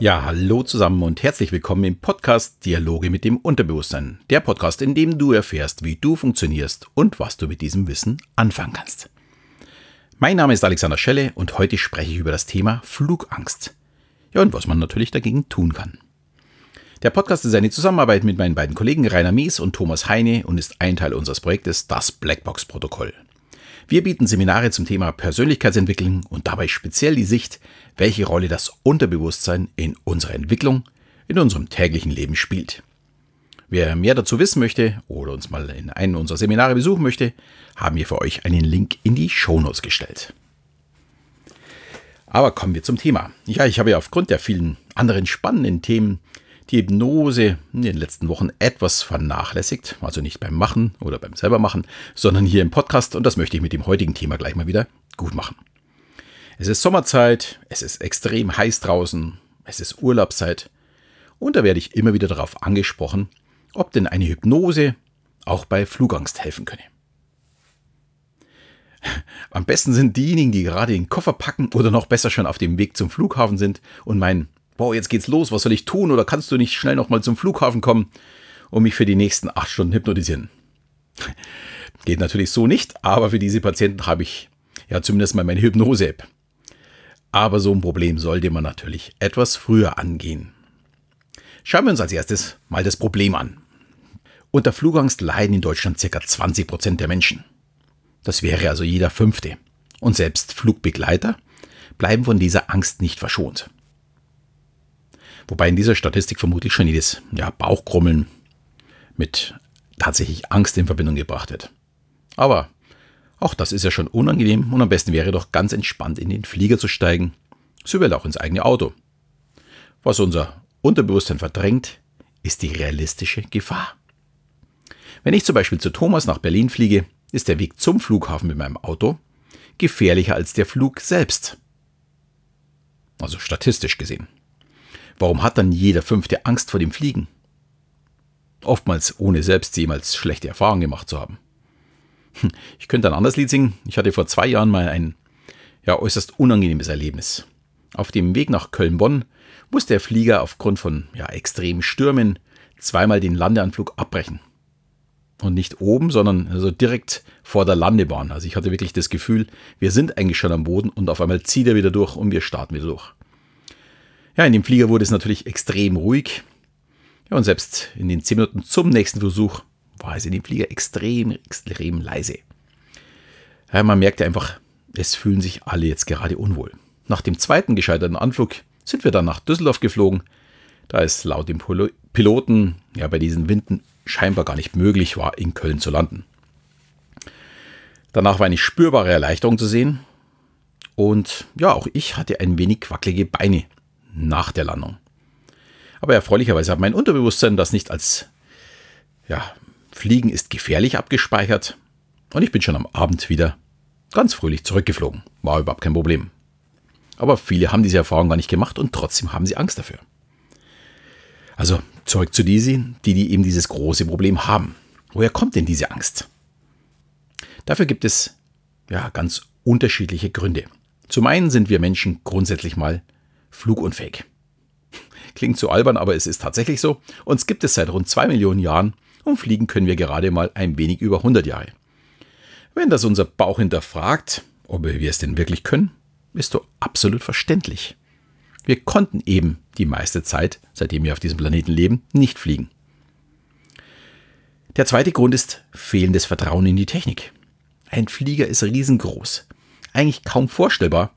Ja, hallo zusammen und herzlich willkommen im Podcast Dialoge mit dem Unterbewusstsein. Der Podcast, in dem du erfährst, wie du funktionierst und was du mit diesem Wissen anfangen kannst. Mein Name ist Alexander Schelle und heute spreche ich über das Thema Flugangst. Ja, und was man natürlich dagegen tun kann. Der Podcast ist eine Zusammenarbeit mit meinen beiden Kollegen Rainer Mies und Thomas Heine und ist ein Teil unseres Projektes Das Blackbox-Protokoll. Wir bieten Seminare zum Thema Persönlichkeitsentwicklung und dabei speziell die Sicht, welche Rolle das Unterbewusstsein in unserer Entwicklung, in unserem täglichen Leben spielt. Wer mehr dazu wissen möchte oder uns mal in einem unserer Seminare besuchen möchte, haben wir für euch einen Link in die Shownotes gestellt. Aber kommen wir zum Thema. Ja, ich habe ja aufgrund der vielen anderen spannenden Themen die Hypnose in den letzten Wochen etwas vernachlässigt, also nicht beim Machen oder beim selbermachen, sondern hier im Podcast und das möchte ich mit dem heutigen Thema gleich mal wieder gut machen. Es ist Sommerzeit, es ist extrem heiß draußen, es ist Urlaubszeit und da werde ich immer wieder darauf angesprochen, ob denn eine Hypnose auch bei Flugangst helfen könne. Am besten sind diejenigen, die gerade den Koffer packen oder noch besser schon auf dem Weg zum Flughafen sind und meinen, boah, jetzt geht's los, was soll ich tun? Oder kannst du nicht schnell nochmal zum Flughafen kommen und mich für die nächsten acht Stunden hypnotisieren? Geht natürlich so nicht, aber für diese Patienten habe ich ja zumindest mal meine Hypnose-App. Aber so ein Problem sollte man natürlich etwas früher angehen. Schauen wir uns als erstes mal das Problem an. Unter Flugangst leiden in Deutschland ca. 20 Prozent der Menschen. Das wäre also jeder fünfte. Und selbst Flugbegleiter bleiben von dieser Angst nicht verschont. Wobei in dieser Statistik vermutlich schon jedes ja, Bauchkrummeln mit tatsächlich Angst in Verbindung gebracht wird. Aber auch das ist ja schon unangenehm und am besten wäre doch ganz entspannt in den Flieger zu steigen, sowie auch ins eigene Auto. Was unser Unterbewusstsein verdrängt, ist die realistische Gefahr. Wenn ich zum Beispiel zu Thomas nach Berlin fliege, ist der Weg zum Flughafen mit meinem Auto gefährlicher als der Flug selbst. Also statistisch gesehen. Warum hat dann jeder Fünfte Angst vor dem Fliegen? Oftmals ohne selbst jemals schlechte Erfahrungen gemacht zu haben. Hm, ich könnte ein anderes Lied singen. Ich hatte vor zwei Jahren mal ein ja, äußerst unangenehmes Erlebnis. Auf dem Weg nach Köln-Bonn musste der Flieger aufgrund von ja, extremen Stürmen zweimal den Landeanflug abbrechen. Und nicht oben, sondern also direkt vor der Landebahn. Also ich hatte wirklich das Gefühl, wir sind eigentlich schon am Boden und auf einmal zieht er wieder durch und wir starten wieder durch. Ja, in dem Flieger wurde es natürlich extrem ruhig. Ja, und selbst in den 10 Minuten zum nächsten Versuch war es in dem Flieger extrem, extrem leise. Ja, man merkte einfach, es fühlen sich alle jetzt gerade unwohl. Nach dem zweiten gescheiterten Anflug sind wir dann nach Düsseldorf geflogen, da es laut dem Piloten ja bei diesen Winden scheinbar gar nicht möglich war, in Köln zu landen. Danach war eine spürbare Erleichterung zu sehen und ja, auch ich hatte ein wenig wackelige Beine nach der Landung. Aber erfreulicherweise hat mein Unterbewusstsein das nicht als ja, Fliegen ist gefährlich abgespeichert und ich bin schon am Abend wieder ganz fröhlich zurückgeflogen. War überhaupt kein Problem. Aber viele haben diese Erfahrung gar nicht gemacht und trotzdem haben sie Angst dafür. Also zurück zu diesen, die, die eben dieses große Problem haben. Woher kommt denn diese Angst? Dafür gibt es ja ganz unterschiedliche Gründe. Zum einen sind wir Menschen grundsätzlich mal flugunfähig. Klingt zu albern, aber es ist tatsächlich so. Uns gibt es seit rund zwei Millionen Jahren und fliegen können wir gerade mal ein wenig über 100 Jahre. Wenn das unser Bauch hinterfragt, ob wir es denn wirklich können, ist doch absolut verständlich. Wir konnten eben die meiste Zeit, seitdem wir auf diesem Planeten leben, nicht fliegen. Der zweite Grund ist fehlendes Vertrauen in die Technik. Ein Flieger ist riesengroß. Eigentlich kaum vorstellbar,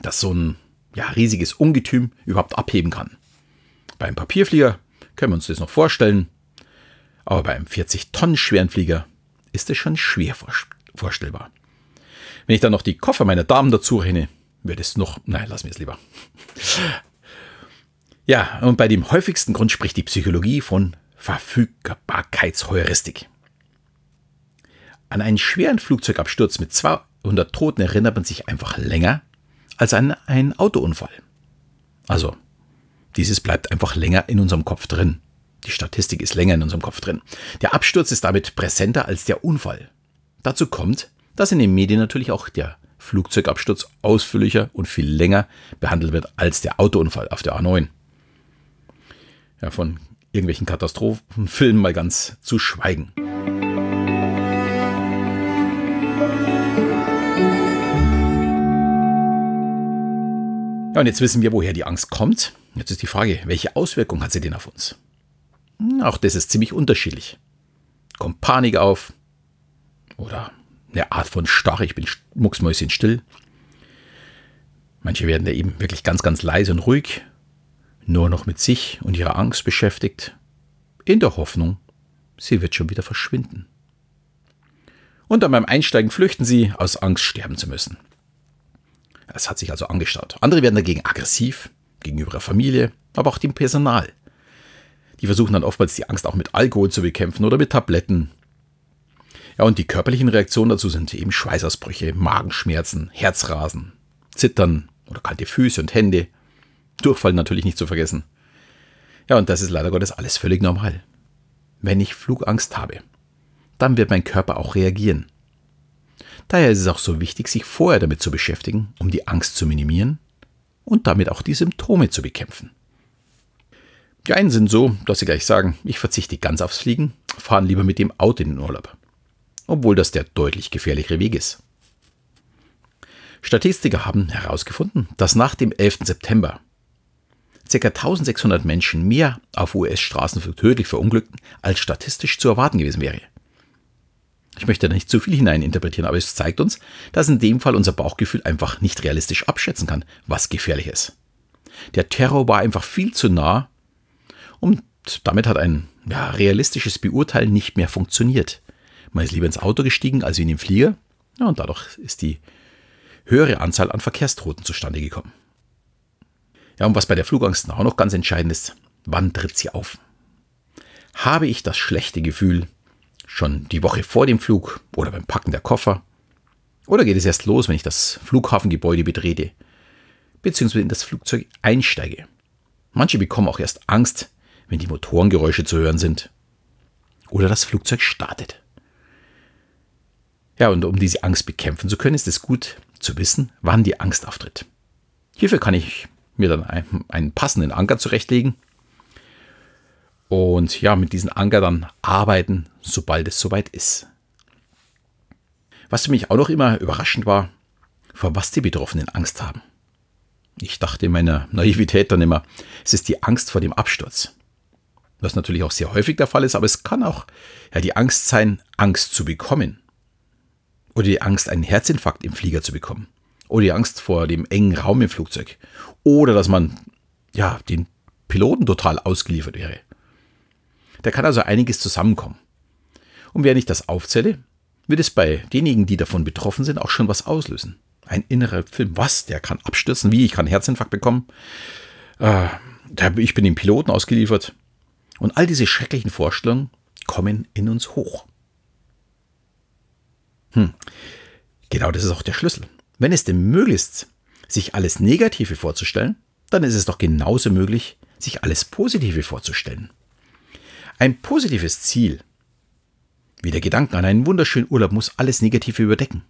dass so ein ja, riesiges Ungetüm überhaupt abheben kann. Beim Papierflieger können wir uns das noch vorstellen, aber beim 40 Tonnen schweren Flieger ist es schon schwer vorstellbar. Wenn ich dann noch die Koffer meiner Damen dazu renne, wird es noch, nein, lass mir es lieber. Ja, und bei dem häufigsten Grund spricht die Psychologie von Verfügbarkeitsheuristik. An einen schweren Flugzeugabsturz mit 200 Toten erinnert man sich einfach länger als an einen Autounfall. Also, dieses bleibt einfach länger in unserem Kopf drin. Die Statistik ist länger in unserem Kopf drin. Der Absturz ist damit präsenter als der Unfall. Dazu kommt, dass in den Medien natürlich auch der Flugzeugabsturz ausführlicher und viel länger behandelt wird als der Autounfall auf der A9. Ja, von irgendwelchen Katastrophenfilmen mal ganz zu schweigen. Ja, und jetzt wissen wir, woher die Angst kommt. Jetzt ist die Frage, welche Auswirkungen hat sie denn auf uns? Hm, auch das ist ziemlich unterschiedlich. Kommt Panik auf? Oder eine Art von Starre, ich bin mucksmäuschen still. Manche werden da eben wirklich ganz, ganz leise und ruhig, nur noch mit sich und ihrer Angst beschäftigt, in der Hoffnung, sie wird schon wieder verschwinden. Und dann beim Einsteigen flüchten sie, aus Angst sterben zu müssen. Es hat sich also angestaut. Andere werden dagegen aggressiv gegenüber der Familie, aber auch dem Personal. Die versuchen dann oftmals die Angst auch mit Alkohol zu bekämpfen oder mit Tabletten. Ja, und die körperlichen Reaktionen dazu sind eben Schweißausbrüche, Magenschmerzen, Herzrasen, Zittern oder kalte Füße und Hände. Durchfall natürlich nicht zu vergessen. Ja, und das ist leider Gottes alles völlig normal. Wenn ich Flugangst habe, dann wird mein Körper auch reagieren. Daher ist es auch so wichtig, sich vorher damit zu beschäftigen, um die Angst zu minimieren und damit auch die Symptome zu bekämpfen. Die einen sind so, dass sie gleich sagen, ich verzichte ganz aufs Fliegen, fahren lieber mit dem Auto in den Urlaub. Obwohl das der deutlich gefährlichere Weg ist. Statistiker haben herausgefunden, dass nach dem 11. September ca. 1600 Menschen mehr auf US-Straßen tödlich verunglückten, als statistisch zu erwarten gewesen wäre. Ich möchte da nicht zu viel hineininterpretieren, aber es zeigt uns, dass in dem Fall unser Bauchgefühl einfach nicht realistisch abschätzen kann, was gefährlich ist. Der Terror war einfach viel zu nah und damit hat ein ja, realistisches Beurteilen nicht mehr funktioniert. Man ist lieber ins Auto gestiegen als in den Flieger ja, und dadurch ist die höhere Anzahl an Verkehrstoten zustande gekommen. Ja, und was bei der Flugangst auch noch ganz entscheidend ist, wann tritt sie auf? Habe ich das schlechte Gefühl, Schon die Woche vor dem Flug oder beim Packen der Koffer? Oder geht es erst los, wenn ich das Flughafengebäude betrete, beziehungsweise in das Flugzeug einsteige? Manche bekommen auch erst Angst, wenn die Motorengeräusche zu hören sind oder das Flugzeug startet. Ja, und um diese Angst bekämpfen zu können, ist es gut zu wissen, wann die Angst auftritt. Hierfür kann ich mir dann einen passenden Anker zurechtlegen und ja, mit diesen Anker dann arbeiten, sobald es soweit ist. Was für mich auch noch immer überraschend war, vor was die Betroffenen Angst haben. Ich dachte in meiner Naivität dann immer, es ist die Angst vor dem Absturz. Was natürlich auch sehr häufig der Fall ist, aber es kann auch ja, die Angst sein, Angst zu bekommen. Oder die Angst, einen Herzinfarkt im Flieger zu bekommen. Oder die Angst vor dem engen Raum im Flugzeug. Oder dass man ja, den Piloten total ausgeliefert wäre. Da kann also einiges zusammenkommen. Und während ich das aufzähle, wird es bei denjenigen, die davon betroffen sind, auch schon was auslösen. Ein innerer Film. Was? Der kann abstürzen? Wie? Ich kann Herzinfarkt bekommen? Äh, ich bin dem Piloten ausgeliefert. Und all diese schrecklichen Vorstellungen kommen in uns hoch. Hm. Genau das ist auch der Schlüssel. Wenn es denn möglich ist, sich alles Negative vorzustellen, dann ist es doch genauso möglich, sich alles Positive vorzustellen. Ein positives Ziel, wie der Gedanke an einen wunderschönen Urlaub, muss alles Negative überdecken.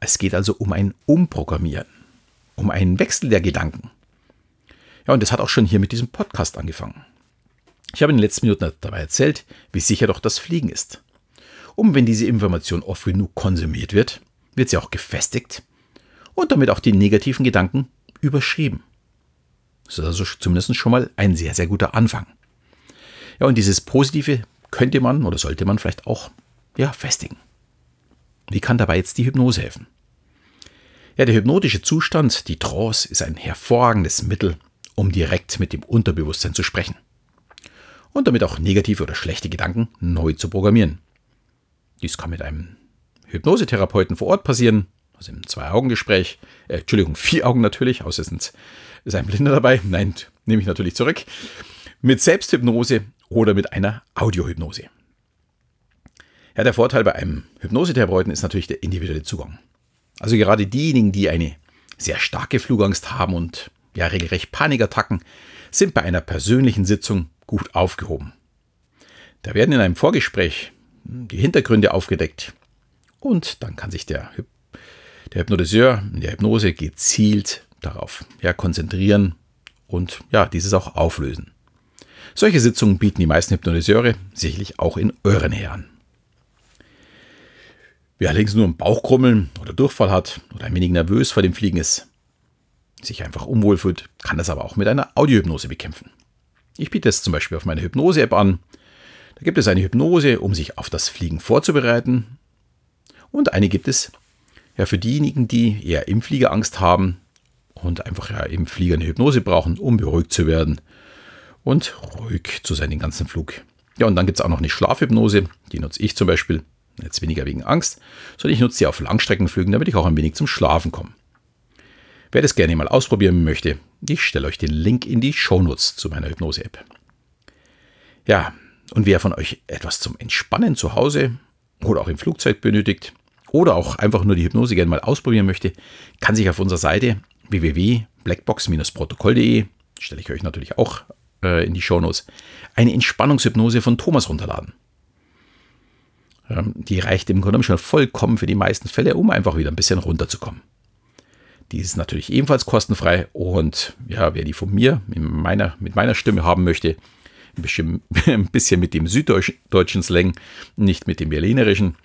Es geht also um ein Umprogrammieren, um einen Wechsel der Gedanken. Ja, und das hat auch schon hier mit diesem Podcast angefangen. Ich habe in den letzten Minuten dabei erzählt, wie sicher doch das Fliegen ist. Und wenn diese Information oft genug konsumiert wird, wird sie auch gefestigt und damit auch die negativen Gedanken überschrieben. Das ist also zumindest schon mal ein sehr, sehr guter Anfang. Ja, und dieses Positive könnte man oder sollte man vielleicht auch ja, festigen. Wie kann dabei jetzt die Hypnose helfen? Ja, der hypnotische Zustand, die Trance, ist ein hervorragendes Mittel, um direkt mit dem Unterbewusstsein zu sprechen. Und damit auch negative oder schlechte Gedanken neu zu programmieren. Dies kann mit einem Hypnosetherapeuten vor Ort passieren, also im Zwei-Augen-Gespräch, äh, Entschuldigung, vier Augen natürlich, außer es ist ein Blinder dabei. Nein, nehme ich natürlich zurück. Mit Selbsthypnose oder mit einer Audiohypnose. Ja, der Vorteil bei einem Hypnosetherapeuten ist natürlich der individuelle Zugang. Also gerade diejenigen, die eine sehr starke Flugangst haben und ja regelrecht Panikattacken, sind bei einer persönlichen Sitzung gut aufgehoben. Da werden in einem Vorgespräch die Hintergründe aufgedeckt und dann kann sich der der Hypnotiseur in der Hypnose gezielt darauf ja, konzentrieren und ja, dieses auch auflösen. Solche Sitzungen bieten die meisten Hypnotiseure sicherlich auch in euren Nähe Wer allerdings nur einen Bauchkrummeln oder Durchfall hat oder ein wenig nervös vor dem Fliegen ist, sich einfach unwohl fühlt, kann das aber auch mit einer Audiohypnose bekämpfen. Ich biete es zum Beispiel auf meiner Hypnose-App an. Da gibt es eine Hypnose, um sich auf das Fliegen vorzubereiten. Und eine gibt es ja für diejenigen, die eher im Flieger Angst haben und einfach ja im Flieger eine Hypnose brauchen, um beruhigt zu werden und ruhig zu sein den ganzen Flug. Ja, und dann gibt es auch noch eine Schlafhypnose, die nutze ich zum Beispiel. Jetzt weniger wegen Angst, sondern ich nutze sie auf Langstreckenflügen, damit ich auch ein wenig zum Schlafen komme. Wer das gerne mal ausprobieren möchte, ich stelle euch den Link in die Shownotes zu meiner Hypnose-App. Ja, und wer von euch etwas zum Entspannen zu Hause oder auch im Flugzeug benötigt oder auch einfach nur die Hypnose gerne mal ausprobieren möchte, kann sich auf unserer Seite www.blackbox-protokoll.de, stelle ich euch natürlich auch äh, in die Shownotes, eine Entspannungshypnose von Thomas runterladen. Ähm, die reicht im Grunde schon vollkommen für die meisten Fälle, um einfach wieder ein bisschen runterzukommen. Die ist natürlich ebenfalls kostenfrei und ja, wer die von mir mit meiner, mit meiner Stimme haben möchte, ein bisschen, ein bisschen mit dem süddeutschen Slang, nicht mit dem berlinerischen,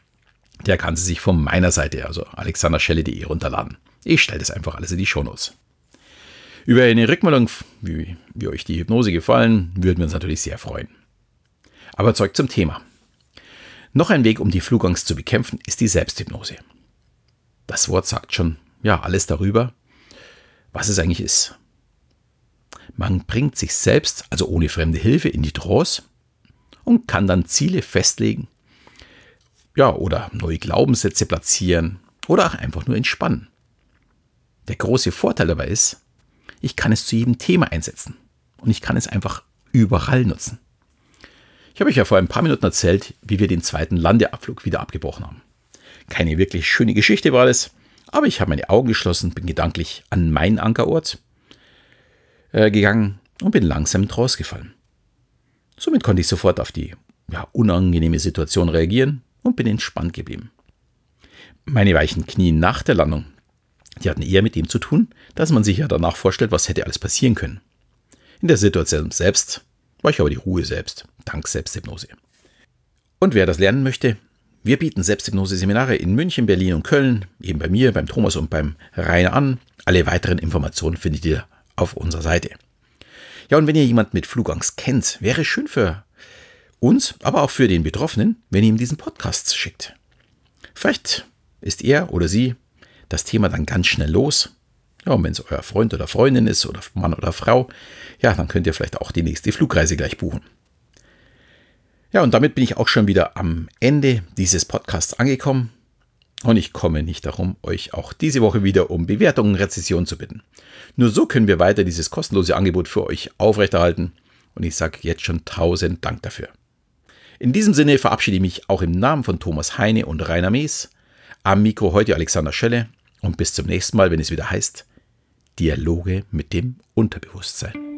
der kann sie sich von meiner Seite, also alexanderschelle.de, runterladen. Ich stelle das einfach alles in die Shownotes. Über eine Rückmeldung, wie, wie euch die Hypnose gefallen, würden wir uns natürlich sehr freuen. Aber zurück zum Thema. Noch ein Weg, um die Flugangst zu bekämpfen, ist die Selbsthypnose. Das Wort sagt schon, ja, alles darüber, was es eigentlich ist. Man bringt sich selbst, also ohne fremde Hilfe, in die Trance und kann dann Ziele festlegen, ja, oder neue Glaubenssätze platzieren oder auch einfach nur entspannen. Der große Vorteil dabei ist, ich kann es zu jedem Thema einsetzen und ich kann es einfach überall nutzen. Ich habe euch ja vor ein paar Minuten erzählt, wie wir den zweiten Landeabflug wieder abgebrochen haben. Keine wirklich schöne Geschichte war es, aber ich habe meine Augen geschlossen, bin gedanklich an meinen Ankerort äh, gegangen und bin langsam draus gefallen. Somit konnte ich sofort auf die ja, unangenehme Situation reagieren und bin entspannt geblieben. Meine weichen Knie nach der Landung, die hatten eher mit dem zu tun, dass man sich ja danach vorstellt, was hätte alles passieren können. In der Situation selbst war ich aber die Ruhe selbst, dank Selbsthypnose. Und wer das lernen möchte, wir bieten Selbsthypnose-Seminare in München, Berlin und Köln, eben bei mir, beim Thomas und beim Rainer an. Alle weiteren Informationen findet ihr auf unserer Seite. Ja, und wenn ihr jemand mit Flugangst kennt, wäre es schön für uns, aber auch für den Betroffenen, wenn ihr ihm diesen Podcast schickt. Vielleicht ist er oder sie das Thema dann ganz schnell los ja, und wenn es euer Freund oder Freundin ist oder Mann oder Frau, ja, dann könnt ihr vielleicht auch die nächste Flugreise gleich buchen. Ja, und damit bin ich auch schon wieder am Ende dieses Podcasts angekommen. Und ich komme nicht darum, euch auch diese Woche wieder um Bewertungen und Rezession zu bitten. Nur so können wir weiter dieses kostenlose Angebot für euch aufrechterhalten. Und ich sage jetzt schon tausend Dank dafür. In diesem Sinne verabschiede ich mich auch im Namen von Thomas Heine und Rainer Mees. Am Mikro heute Alexander Schelle. Und bis zum nächsten Mal, wenn es wieder heißt, Dialoge mit dem Unterbewusstsein.